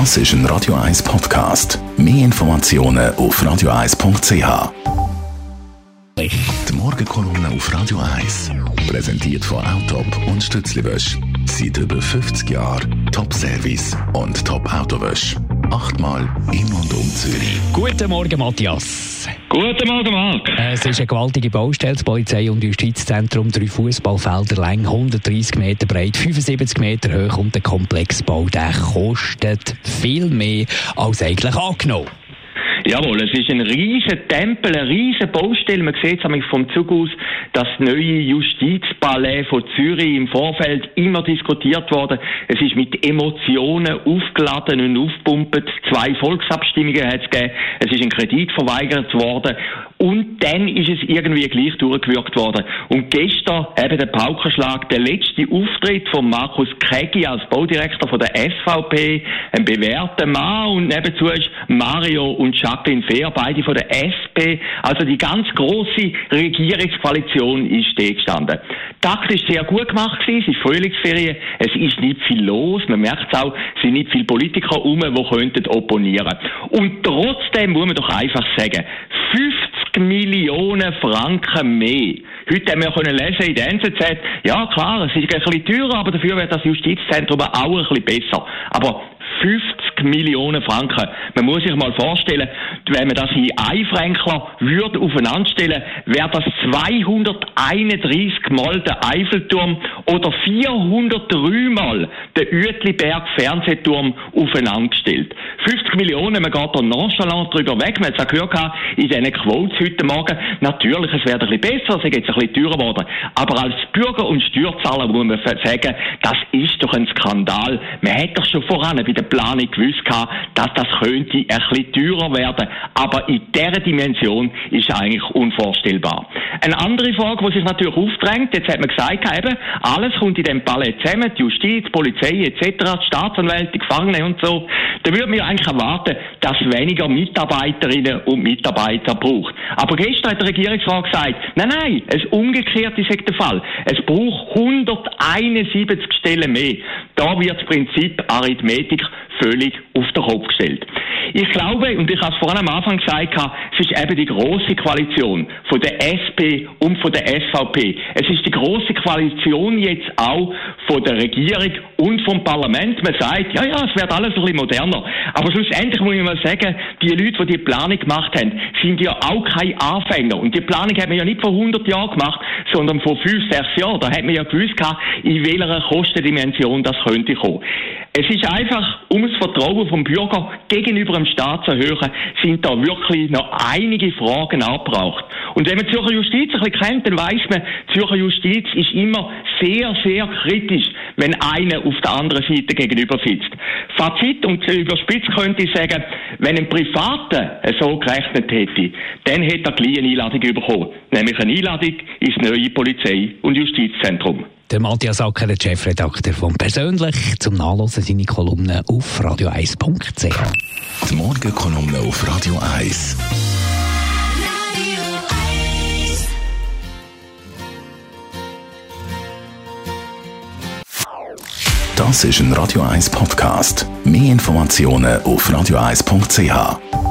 Das ist ein Radio 1 Podcast. Mehr Informationen auf radio1.ch. Die Morgenkolumne auf Radio 1 präsentiert von Autop und Stützliwösch. Seit über 50 Jahren Top-Service und Top-Autowösch. Achtmal in und um Zürich. Guten Morgen, Matthias. Guten Morgen, Marc. Es ist eine gewaltige Baustelle, das Polizei- und Justizzentrum, drei Fußballfelder lang, 130 Meter breit, 75 Meter hoch und der Komplexbau, der kostet viel mehr als eigentlich angenommen. Jawohl, es ist ein riesen Tempel, eine riesen Baustelle. Man sieht es vom Zug aus, das neue Justizpalais von Zürich im Vorfeld immer diskutiert worden. Es ist mit Emotionen aufgeladen und aufpumpt. Zwei Volksabstimmungen hat es gegeben. Es ist ein Kredit verweigert worden. Und dann ist es irgendwie gleich durchgewirkt worden. Und gestern eben der Paukenschlag, der letzte Auftritt von Markus Kegi als Baudirektor von der SVP, ein bewährter Mann und nebenzu ist Mario und Jacqueline Fehr, beide von der SP. Also die ganz große Regierungskoalition ist stehen gestanden. Taktisch sehr gut gemacht gewesen, es ist Frühlingsferien, es ist nicht viel los, man merkt es auch, es sind nicht viele Politiker herum, die könnten opponieren. Und trotzdem muss man doch einfach sagen, 50 Millionen Franken mehr. Heute haben wir können lesen in der NZZ, ja klar, es ist ein bisschen teurer, aber dafür wird das Justizzentrum auch ein bisschen besser. Aber 50 Millionen Franken. Man muss sich mal vorstellen, wenn man das in Eifränkler würde aufeinanderstellen, wäre das 231 Mal der Eiffelturm oder 403 Mal der Uetliberg Fernsehturm aufeinandergestellt. 50 Millionen, man geht da nonchalant drüber weg. Man hat es auch gehört in diesen Quotes heute Morgen. Natürlich, es wäre ein bisschen besser, es ist jetzt ein bisschen teurer geworden. Aber als Bürger und Steuerzahler muss man sagen, das ist doch ein Skandal. Man hätte doch schon voran bei der Planung gewusst dass das könnte ein bisschen teurer werden. Aber in dieser Dimension ist es eigentlich unvorstellbar. Eine andere Frage, die sich natürlich aufdrängt, jetzt hat man gesagt, eben, alles kommt in dem Palais zusammen, die Justiz, die Polizei etc., die Staatsanwälte, die Gefangenen und so. Da würde man eigentlich erwarten, dass weniger Mitarbeiterinnen und Mitarbeiter braucht. Aber gestern hat der Regierungsrat gesagt, nein, nein, es umgekehrt ist der Fall. Es braucht 171 Stellen mehr. Da wird das Prinzip Arithmetik völlig auf den Kopf gestellt. Ich glaube, und ich habe es vorhin am Anfang gesagt, es ist eben die große Koalition von der SP und von der SVP. Es ist die große Koalition jetzt auch von der Regierung und vom Parlament. Man sagt, ja, ja, es wird alles ein bisschen moderner. Aber schlussendlich muss ich mal sagen, die Leute, die die Planung gemacht haben, sind ja auch keine Anfänger. Und die Planung hat man ja nicht vor 100 Jahren gemacht, sondern vor 5, 6 Jahren. Da hat man ja gewusst, in welcher Kostendimension das könnte kommen. Es ist einfach, um das Vertrauen vom Bürger gegenüber dem Staat zu erhöhen, sind da wirklich noch einige Fragen abgebraucht. Und wenn man Zürcher Justiz ein bisschen kennt, dann weiss man, Zürcher Justiz ist immer sehr, sehr kritisch, wenn einer auf der anderen Seite gegenüber sitzt. Fazit und überspitzt könnte ich sagen, wenn ein Privater so gerechnet hätte, dann hätte er gleich eine Einladung bekommen. Nämlich eine Einladung ins neue Polizei- und Justizzentrum. Der Matthias Acker, der Chefredakteur von Persönlich, zum Nachlesen seine Kolumne auf radio1.ch. Die Morgenkolumne auf Radio 1. Das ist ein Radio 1 Podcast. Mehr Informationen auf radio1.ch.